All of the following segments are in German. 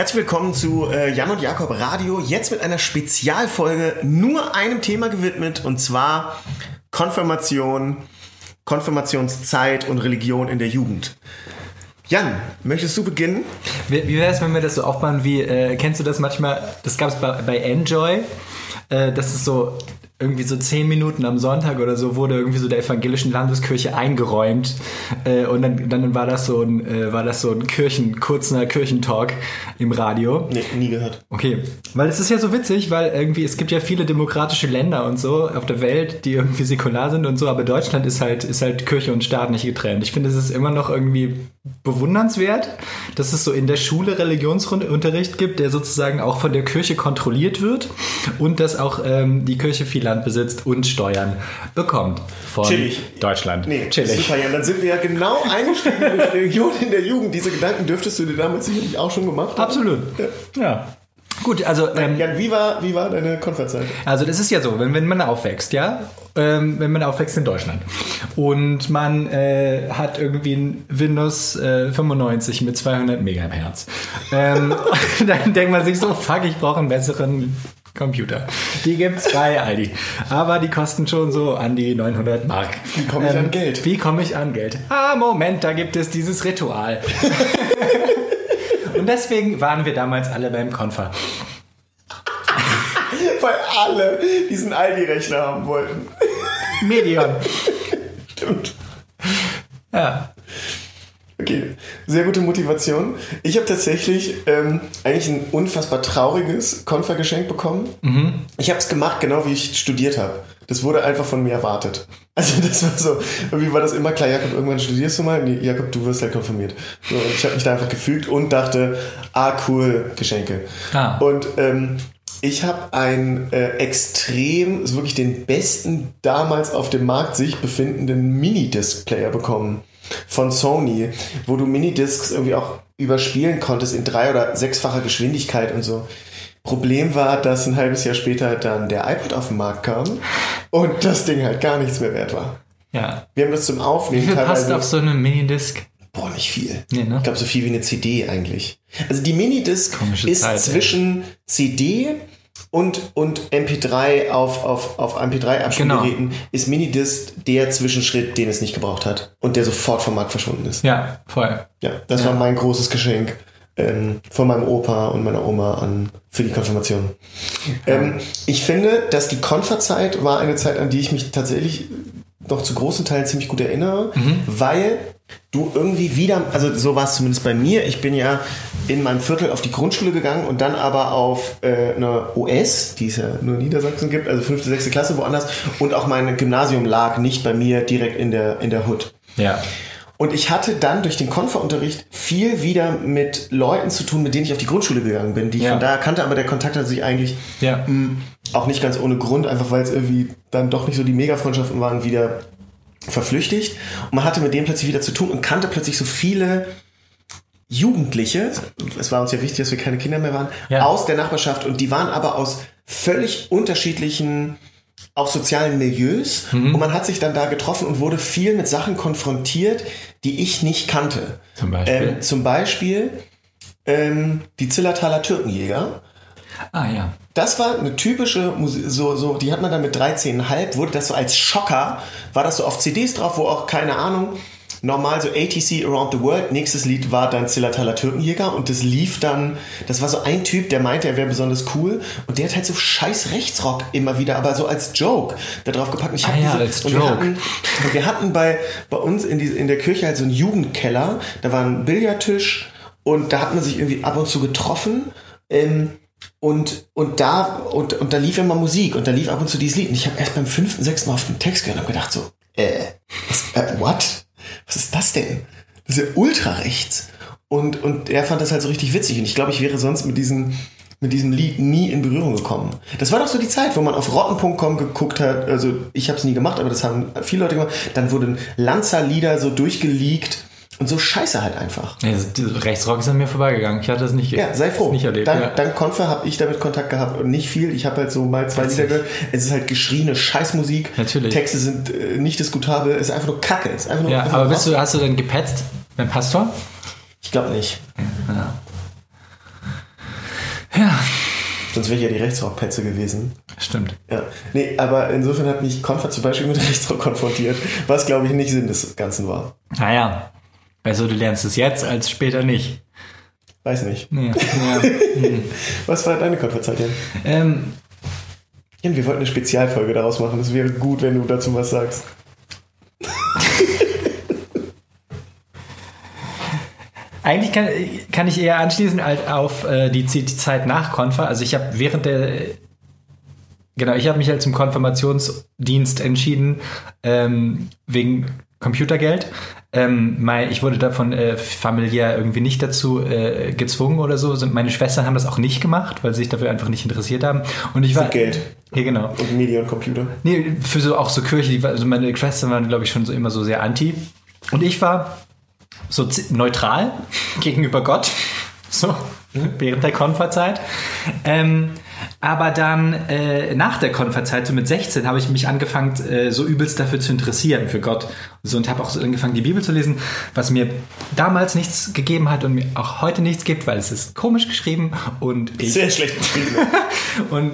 Herzlich willkommen zu äh, Jan und Jakob Radio. Jetzt mit einer Spezialfolge nur einem Thema gewidmet und zwar Konfirmation, Konfirmationszeit und Religion in der Jugend. Jan, möchtest du beginnen? Wie, wäre es, wenn wir das so aufbauen wie, äh, kennst du das manchmal, das gab es bei, bei Enjoy, äh, das ist so irgendwie so zehn Minuten am Sonntag oder so wurde irgendwie so der evangelischen Landeskirche eingeräumt äh, und dann, dann war das so ein äh, war das so ein Kirchen kurzer Kirchentalk im Radio. Nee, nie gehört. Okay, weil es ist ja so witzig, weil irgendwie es gibt ja viele demokratische Länder und so auf der Welt, die irgendwie säkular sind und so, aber Deutschland ist halt ist halt Kirche und Staat nicht getrennt. Ich finde, es ist immer noch irgendwie bewundernswert, dass es so in der Schule Religionsunterricht gibt, der sozusagen auch von der Kirche kontrolliert wird und dass auch ähm, die Kirche viel Land besitzt und Steuern bekommt von Chillig. Deutschland. Nee, Super, Jan. Dann sind wir ja genau eingestiegen mit Religion in der Jugend. Diese Gedanken dürftest du dir damals sicherlich auch schon gemacht haben. Absolut. Ja. Gut, also ähm, Jan, wie war, wie war deine Konferenzzeit? Also das ist ja so, wenn, wenn man aufwächst, ja, ähm, wenn man aufwächst in Deutschland und man äh, hat irgendwie ein Windows äh, 95 mit 200 Megahertz, ähm, dann denkt man sich so, fuck, ich brauche einen besseren Computer. Die gibt's bei Aldi, aber die kosten schon so an die 900 Mark. Wie komme ich an Geld? Wie komme ich an Geld? Ah, Moment, da gibt es dieses Ritual. Und deswegen waren wir damals alle beim Konfer. Weil alle diesen Aldi-Rechner haben wollten. Medion. Stimmt. Ja. Okay, sehr gute Motivation. Ich habe tatsächlich ähm, eigentlich ein unfassbar trauriges Konfergeschenk bekommen. Ich habe es gemacht, genau wie ich studiert habe. Das wurde einfach von mir erwartet. Also das war so, irgendwie war das immer klar, Jakob, irgendwann studierst du mal. Nee, Jakob, du wirst halt konfirmiert. So, und ich habe mich da einfach gefügt und dachte, ah cool, Geschenke. Ah. Und ähm, ich habe einen äh, extrem, also wirklich den besten damals auf dem Markt sich befindenden Minidisc-Player bekommen von Sony, wo du Minidiscs irgendwie auch überspielen konntest in drei- oder sechsfacher Geschwindigkeit und so. Problem war, dass ein halbes Jahr später dann der iPod auf den Markt kam und das Ding halt gar nichts mehr wert war. Ja. Wir haben das zum Aufnehmen Wie viel passt auf so eine Minidisc? Boah, nicht viel. Nee, ne? Ich glaube, so viel wie eine CD eigentlich. Also die Minidisc Komische ist Zeit, ey. zwischen CD und, und MP3 auf, auf, auf MP3-Abspielgeräten Genau. ist Minidisc der Zwischenschritt, den es nicht gebraucht hat und der sofort vom Markt verschwunden ist. Ja, voll. Ja, das war mein großes Geschenk ähm, von meinem Opa und meiner Oma an für die Konfirmation. Ähm, ich finde, dass die Konferzeit war eine Zeit, an die ich mich tatsächlich noch zu großen Teilen ziemlich gut erinnere, weil du irgendwie wieder, also so war es zumindest bei mir, ich bin ja in meinem Viertel auf die Grundschule gegangen und dann aber auf äh, eine OS, die es ja nur in Niedersachsen gibt, also fünfte, sechste Klasse woanders und auch mein Gymnasium lag nicht bei mir direkt in der, in der Hood. Ja. Und ich hatte dann durch den Konferunterricht viel wieder mit Leuten zu tun, mit denen ich auf die Grundschule gegangen bin, die ich Ja. von daher kannte, aber der Kontakt hat sich eigentlich Ja. mh, auch nicht ganz ohne Grund, einfach weil es irgendwie dann doch nicht so die Mega-Freundschaften waren, wieder verflüchtigt. Und man hatte mit denen plötzlich wieder zu tun und kannte plötzlich so viele Jugendliche, es war uns ja wichtig, dass wir keine Kinder mehr waren, Ja. aus der Nachbarschaft und die waren aber aus völlig unterschiedlichen auch sozialen Milieus Mhm. und man hat sich dann da getroffen und wurde viel mit Sachen konfrontiert, die ich nicht kannte. Zum Beispiel? Ähm, zum Beispiel ähm, die Zillertaler Türkenjäger. Ah ja. Das war eine typische Musik, so, so, die hat man dann mit 13,5, wurde das so als Schocker, war das so auf CDs drauf, wo auch, keine Ahnung, normal so ATC Around the World, nächstes Lied war dann Zillertaler Türkenjäger und das lief dann, das war so ein Typ, der meinte, er wäre besonders cool und der hat halt so scheiß Rechtsrock immer wieder, aber so als Joke da drauf gepackt. Ich Ah ja, diese, als und Joke. Wir hatten, und wir hatten bei, bei uns in, die, in der Kirche halt so einen Jugendkeller, da war ein Billardtisch und da hat man sich irgendwie ab und zu getroffen. Ähm, und, und da, und, und da lief immer Musik und da lief ab und zu dieses Lied. Und ich habe erst beim fünften, sechsten Mal auf den Text gehört und hab gedacht so, äh, was, äh, what? Was ist das denn? Das ist ja ultra rechts. Und, und er fand das halt so richtig witzig. Und ich glaube, ich wäre sonst mit diesem, mit diesem Lied nie in Berührung gekommen. Das war doch so die Zeit, wo man auf rotten.com geguckt hat. Also ich habe es nie gemacht, aber das haben viele Leute gemacht. Dann wurden Lanza-Lieder so durchgeleakt und so scheiße halt einfach. Das Rechtsrock ist an mir vorbeigegangen. Ich hatte das nicht, Ja, sei froh. nicht erlebt. Dann, ja. dann Konfer habe ich damit Kontakt gehabt und nicht viel. Ich habe halt so mal zwei Lieder gehört. Es ist halt geschrieene Scheißmusik. Natürlich. Texte sind äh, nicht diskutabel. Es ist einfach nur Kacke. Es ist einfach nur, ja, einfach aber nur bist du, hast du denn gepetzt beim Pastor? Ich glaube nicht. Ja. Ja, Sonst wäre ich ja die Rechtsrockpetze gewesen. stimmt. Ja. Nee, aber insofern hat mich Konfer zum Beispiel mit Rechtsrock konfrontiert, was glaube ich nicht Sinn des Ganzen war. Naja, also du lernst es jetzt als später nicht. Weiß nicht. Ja. ja. Was war deine Konferenzzeit, Jan? ähm, wir wollten eine Spezialfolge daraus machen. Es wäre gut, wenn du dazu was sagst. Eigentlich kann, kann ich eher anschließen auf äh, die, die Zeit nach Konfer. Also ich habe während der genau, ich habe mich halt zum Konfirmationsdienst entschieden ähm, wegen Computergeld. Ähm, mein, ich wurde davon äh, familiär irgendwie nicht dazu äh, gezwungen oder so. Meine Schwestern haben das auch nicht gemacht, weil sie sich dafür einfach nicht interessiert haben. Und ich war Für Geld. Ja, genau. Und Medien und Computer. Nee, für so auch so Kirche, die, also meine Schwestern waren, glaube ich, schon so immer so sehr anti. Und ich war so neutral gegenüber Gott, so während der Konferzeit. Ähm, aber dann äh, nach der Konferzeit, so mit 16, habe ich mich angefangen, äh, so übelst dafür zu interessieren, für Gott. So, und habe auch so angefangen, die Bibel zu lesen, was mir damals nichts gegeben hat und mir auch heute nichts gibt, weil es ist komisch geschrieben und ich Sehr schlecht geschrieben. und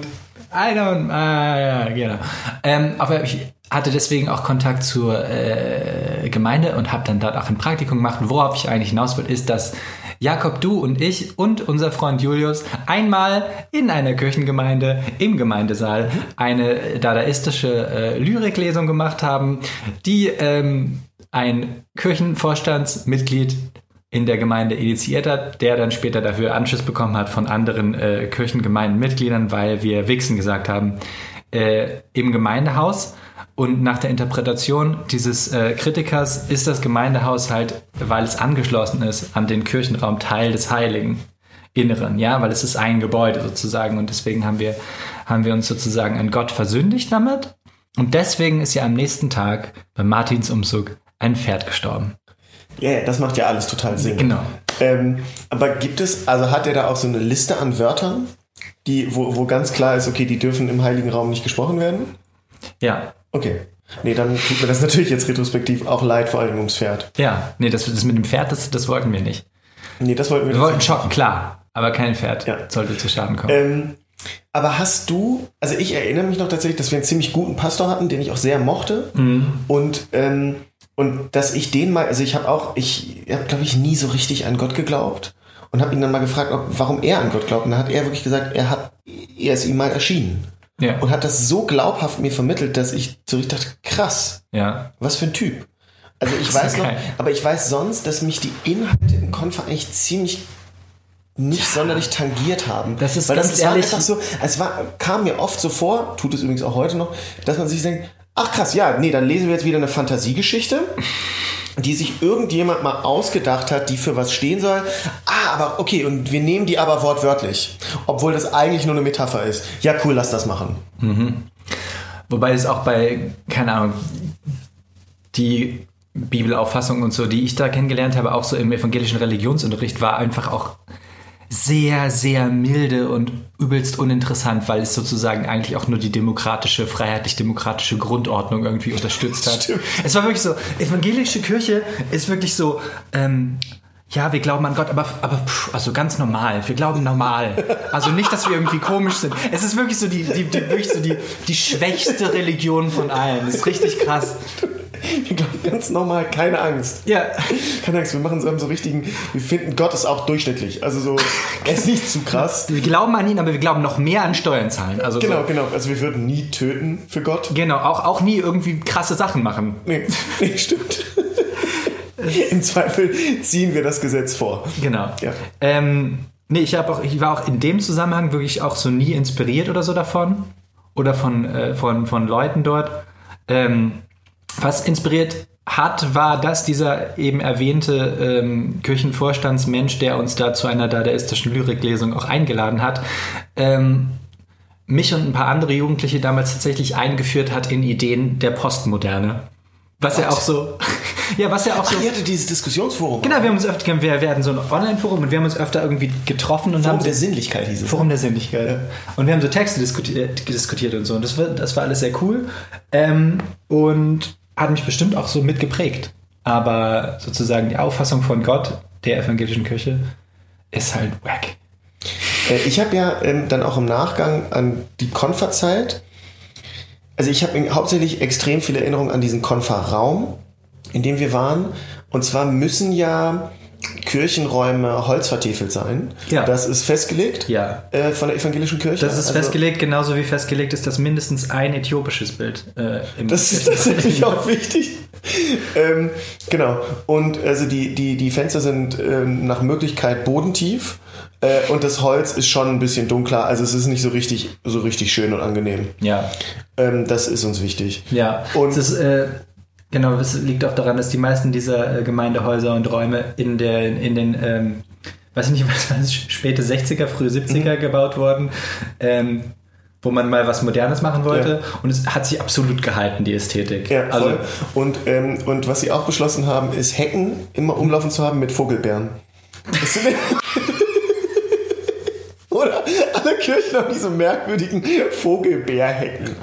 I don't, ah, ja, genau. Ähm, aber ich hatte deswegen auch Kontakt zur äh, Gemeinde und habe dann dort auch ein Praktikum gemacht. Worauf ich eigentlich hinaus will, ist, dass Jakob, du und ich und unser Freund Julius einmal in einer Kirchengemeinde im Gemeindesaal eine dadaistische äh, Lyriklesung gemacht haben, die ähm, ein Kirchenvorstandsmitglied in der Gemeinde initiiert hat, der dann später dafür Anschluss bekommen hat von anderen äh, Kirchengemeindenmitgliedern, weil wir Wichsen gesagt haben, äh, im Gemeindehaus. Und nach der Interpretation dieses äh, Kritikers ist das Gemeindehaus halt, weil es angeschlossen ist, an den Kirchenraum Teil des Heiligen Inneren, ja, weil es ist ein Gebäude sozusagen und deswegen haben wir, haben wir uns sozusagen an Gott versündigt damit. Und deswegen ist ja am nächsten Tag beim Martinsumzug ein Pferd gestorben. Ja, ja, das macht ja alles total Sinn. Genau. Ähm, aber gibt es, also hat er da auch so eine Liste an Wörtern, die, wo, wo ganz klar ist, okay, die dürfen im Heiligen Raum nicht gesprochen werden? Ja, Okay. Nee, dann tut mir das natürlich jetzt retrospektiv auch leid, vor allem ums Pferd. Ja, nee, das, das mit dem Pferd, das, das wollten wir nicht. Nee, das wollten wir Wir wollten nicht. schocken, klar, aber kein Pferd Ja. sollte zu Schaden kommen. Ähm, aber hast du, also ich erinnere mich noch tatsächlich, dass wir einen ziemlich guten Pastor hatten, den ich auch sehr mochte. Und, ähm, und dass ich den mal, also ich habe auch, ich habe, glaube ich, nie so richtig an Gott geglaubt. Und habe ihn dann mal gefragt, ob, warum er an Gott glaubt. Und dann hat er wirklich gesagt, er hat, er ist ihm mal erschienen. ja, Und hat das so glaubhaft mir vermittelt, dass ich so richtig dachte, krass, ja, was für ein Typ. Also ich weiß noch, geil. aber ich weiß sonst, dass mich die Inhalte im Konfer eigentlich ziemlich nicht sonderlich tangiert haben. Das ist Weil ganz das, es war ehrlich- einfach so, es war, kam mir oft so vor, tut es übrigens auch heute noch, dass man sich denkt, ach krass, ja, nee, dann lesen wir jetzt wieder eine Fantasiegeschichte, die sich irgendjemand mal ausgedacht hat, die für was stehen soll. Ah, aber okay, und wir nehmen die aber wortwörtlich, obwohl das eigentlich nur eine Metapher ist. Ja, cool, lass das machen. Wobei es auch bei, keine Ahnung, die Bibelauffassung und so, die ich da kennengelernt habe, auch so im evangelischen Religionsunterricht, war einfach auch sehr, sehr milde und übelst uninteressant, weil es sozusagen eigentlich auch nur die demokratische, freiheitlich-demokratische Grundordnung irgendwie unterstützt hat. Stimmt. Es war wirklich so, evangelische Kirche ist wirklich so, ähm, ja, wir glauben an Gott, aber, aber pff, also ganz normal. Wir glauben normal. Also nicht, dass wir irgendwie komisch sind. Es ist wirklich so die, die, die, wirklich so die, die schwächste Religion von allen. Das ist richtig krass. Wir glauben ganz normal, keine Angst. Ja. Keine Angst, wir machen so einen so richtigen, wir finden Gott ist auch durchschnittlich. Also so, er ist nicht zu krass. Wir glauben an ihn, aber wir glauben noch mehr an Steuern zahlen. Also Genau, so, genau. Also wir würden nie töten für Gott. genau, auch, auch nie irgendwie krasse Sachen machen. Nee, nee stimmt. Im Zweifel ziehen wir das Gesetz vor. Genau. Ja. Ähm, nee, ich, auch, ich war auch in dem Zusammenhang wirklich auch so nie inspiriert oder so davon. Oder von, äh, von, von Leuten dort. Ähm, was inspiriert hat, war, dass dieser eben erwähnte ähm, Kirchenvorstandsmensch, der uns da zu einer dadaistischen Lyriklesung auch eingeladen hat, ähm, mich und ein paar andere Jugendliche damals tatsächlich eingeführt hat in Ideen der Postmoderne. Was ja auch so, ja, was ja auch so, Ach, ihr hattet dieses Diskussionsforum. Genau, wir haben uns öfter, wir werden so ein Online-Forum und wir haben uns öfter irgendwie getroffen und Forum haben der so, Sinnlichkeit hieß es. Forum der Sinnlichkeit. Und wir haben so Texte diskutiert, diskutiert und so. Und das war, das war alles sehr cool. Ähm, und hat mich bestimmt auch so mitgeprägt. Aber sozusagen die Auffassung von Gott, der evangelischen Kirche, ist halt wack. Äh, ich habe ja ähm, dann auch im Nachgang an die Konferzeit, also ich habe hauptsächlich extrem viele Erinnerungen an diesen Konferraum, in dem wir waren. Und zwar müssen ja Kirchenräume holzvertiefelt sein. Ja. Das ist festgelegt Ja. äh, von der evangelischen Kirche. Das ist Also- festgelegt, genauso wie festgelegt ist, dass mindestens ein äthiopisches Bild äh, im Das ist tatsächlich auch wichtig. ähm, genau. Und also die, die, die Fenster sind ähm, nach Möglichkeit bodentief. Äh, und das Holz ist schon ein bisschen dunkler. Also es ist nicht so richtig, so richtig schön und angenehm. Ja. Ähm, das ist uns wichtig. Ja, Und- ist, äh, genau, es liegt auch daran, dass die meisten dieser äh, Gemeindehäuser und Räume in, der, in den, ähm, weiß ich nicht, was war das, späte 60er, frühe 70er Mhm. gebaut wurden, ähm, wo man mal was Modernes machen wollte. Ja. Und es hat sich absolut gehalten, die Ästhetik. Ja, also, voll. Und, ähm, und was sie auch beschlossen haben, ist Hecken immer umlaufen zu haben mit Vogelbeeren. Das Oder alle Kirchen haben diese merkwürdigen Vogelbeerhecken.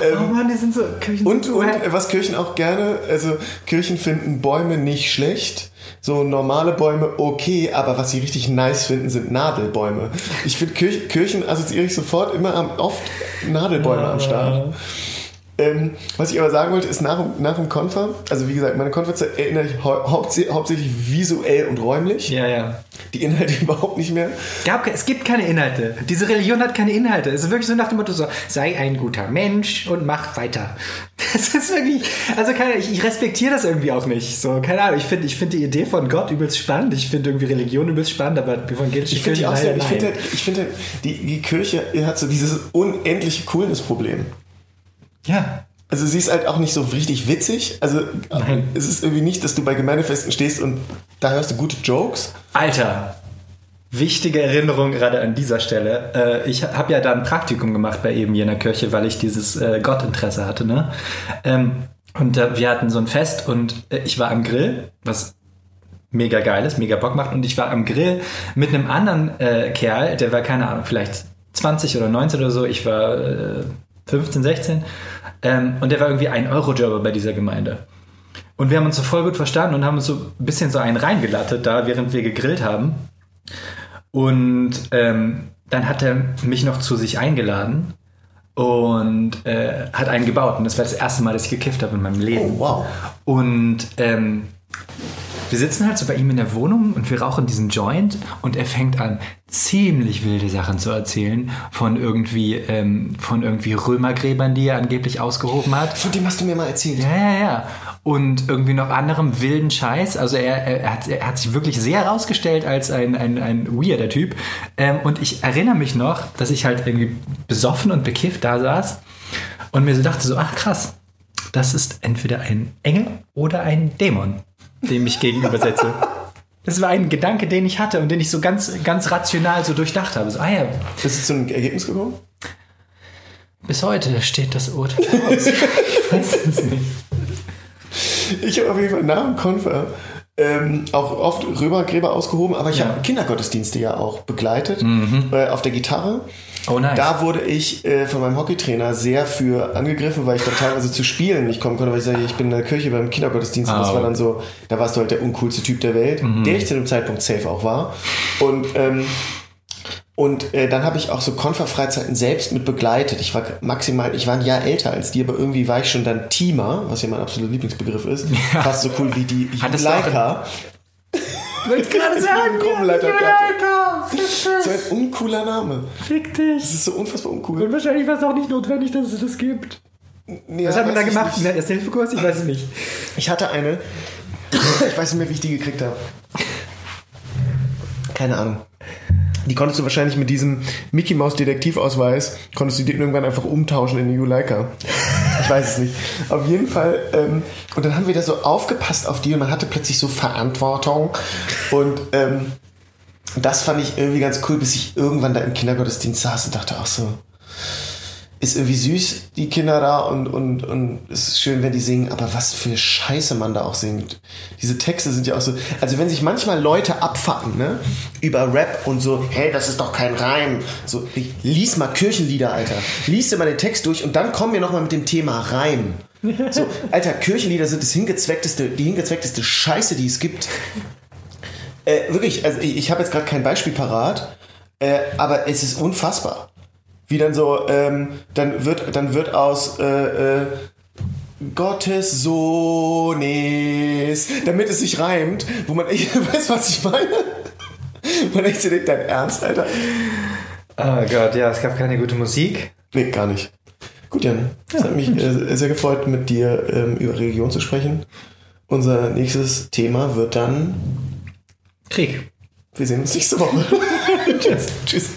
Oh Mann, die sind so Kirchen Und, so und was Kirchen auch gerne, also Kirchen finden Bäume nicht schlecht. So normale Bäume okay, aber was sie richtig nice finden, sind Nadelbäume. Ich finde Kirch, Kirchen assoziiere ich sofort immer am, oft Nadelbäume am Start. Ähm, was ich aber sagen wollte, ist nach, dem- nach dem Konfer, also wie gesagt, meine Konferzeit erinnere ich hau hauptsächlich, visuell und räumlich. Ja, ja. Die Inhalte überhaupt nicht mehr. Gab, es gibt keine Inhalte. Diese Religion hat keine Inhalte. Es ist wirklich so nach dem Motto so, sei ein guter Mensch und mach weiter. Das ist wirklich, also keine, ich, ich respektiere das irgendwie auch nicht. So, keine Ahnung, ich finde ich find die Idee von Gott übelst spannend. Ich finde irgendwie Religion übelst spannend, aber evangelische Ich finde die auch sehr, ich finde, halt- ich finde halt, die, die Kirche hat so dieses unendliche Coolness-Problem. Ja. Also sie ist halt auch nicht so richtig witzig. Also Nein. es ist irgendwie nicht, dass du bei Gemeindefesten stehst und da hörst du gute Jokes. Alter, wichtige Erinnerung gerade an dieser Stelle. Äh, ich habe ja da ein Praktikum gemacht bei eben jener Kirche, weil ich dieses äh, Gottinteresse hatte. Ne? Ähm, und äh, wir hatten so ein Fest und ich war am Grill, was mega geil ist, mega Bock macht. Und ich war am Grill mit einem anderen Kerl, der war, keine Ahnung, vielleicht 20 oder 19 oder so. Ich war 15, 16. Ähm, und der war irgendwie ein Eurojobber bei dieser Gemeinde. Und wir haben uns so voll gut verstanden und haben uns so ein bisschen so einen reingelattet da, während wir gegrillt haben. Und ähm, dann hat er mich noch zu sich eingeladen und äh, hat einen gebaut. Und das war das erste Mal, dass ich gekifft habe in meinem Leben. Oh, wow. Und ähm, wir sitzen halt so bei ihm in der Wohnung und wir rauchen diesen Joint und er fängt an, ziemlich wilde Sachen zu erzählen von irgendwie, ähm, von irgendwie Römergräbern, die er angeblich ausgehoben hat. Von dem hast du mir mal erzählt. Ja, ja, ja. Und irgendwie noch anderem wilden Scheiß. Also er, er, hat, er hat sich wirklich sehr herausgestellt als ein, ein, ein weirder Typ. Ähm, und ich erinnere mich noch, dass ich halt irgendwie besoffen und bekifft da saß und mir so dachte so, ach krass, das ist entweder ein Engel oder ein Dämon, dem ich gegenübersetze. Das war ein Gedanke, den ich hatte und den ich so ganz, ganz rational so durchdacht habe. So, ah ja, Bist du zu einem Ergebnis gekommen? bis heute steht das Urteil aus. ich weiß es nicht. Ich habe auf jeden Fall nach dem Konfer ähm, auch oft Römergräber ausgehoben, aber ich Ja. habe Kindergottesdienste ja auch begleitet äh, auf der Gitarre. Oh nice. Da wurde ich äh, von meinem Hockeytrainer sehr für angegriffen, weil ich da teilweise zu Spielen nicht kommen konnte, weil ich sage, ich bin in der Kirche beim Kindergottesdienst und das Ah, war oh. dann so, da warst du halt der uncoolste Typ der Welt, der ich zu dem Zeitpunkt safe auch war. Und ähm, und äh, dann habe ich auch so Konferfreizeiten selbst mit begleitet. Ich war maximal, ich war ein Jahr älter als die, aber irgendwie war ich schon dann Teamer, was ja mein absoluter Lieblingsbegriff ist. Fast so cool wie die Juleika. Wollte ich gerade sagen. Gruppenleiter Juleika, So ein uncooler Name. Fick dich. Das ist so unfassbar uncool. Und wahrscheinlich war es auch nicht notwendig, dass es das gibt. Nee, Was hat man da gemacht? nicht. Ein Erste-Hilfe-Kurs? Ich weiß es nicht. Ich hatte eine. Ich weiß nicht mehr, wie ich die gekriegt habe. Keine Ahnung. Die konntest du wahrscheinlich mit diesem Mickey Mouse Detektivausweis, konntest du die irgendwann einfach umtauschen in die Juleika. Ich weiß es nicht. Auf jeden Fall. Ähm, und dann haben wir da so aufgepasst auf die und man hatte plötzlich so Verantwortung. Und ähm, das fand ich irgendwie ganz cool, bis ich irgendwann da im Kindergottesdienst saß und dachte, ach so, ist irgendwie süß, die Kinder da und, und, und es ist schön, wenn die singen, aber was für Scheiße man da auch singt. Diese Texte sind ja auch so, also wenn sich manchmal Leute abfacken, ne, über Rap und so, hey, das ist doch kein Reim, so, ich, lies mal Kirchenlieder, Alter. Lies dir mal den Text durch und dann kommen wir nochmal mit dem Thema Reim. So, Alter, Kirchenlieder sind das hingezweckteste, die hingezweckteste Scheiße, die es gibt. Äh, wirklich, also ich, ich habe jetzt gerade kein Beispiel parat, äh, aber es ist unfassbar. Wie dann so, ähm, dann wird, dann wird aus äh, äh, Gottes Sohn ist, damit es sich reimt, wo man echt, weißt du, was ich meine? Man echt so denkt, dein Ernst, Alter? Oh Gott, ja, es gab keine gute Musik. Nee, gar nicht. Gut, Jan. Es hat mich äh, sehr gefreut, mit dir ähm, über Religion zu sprechen. Unser nächstes Thema wird dann. Krieg. Wir sehen uns nächste Woche. Tschüss. Tschüss.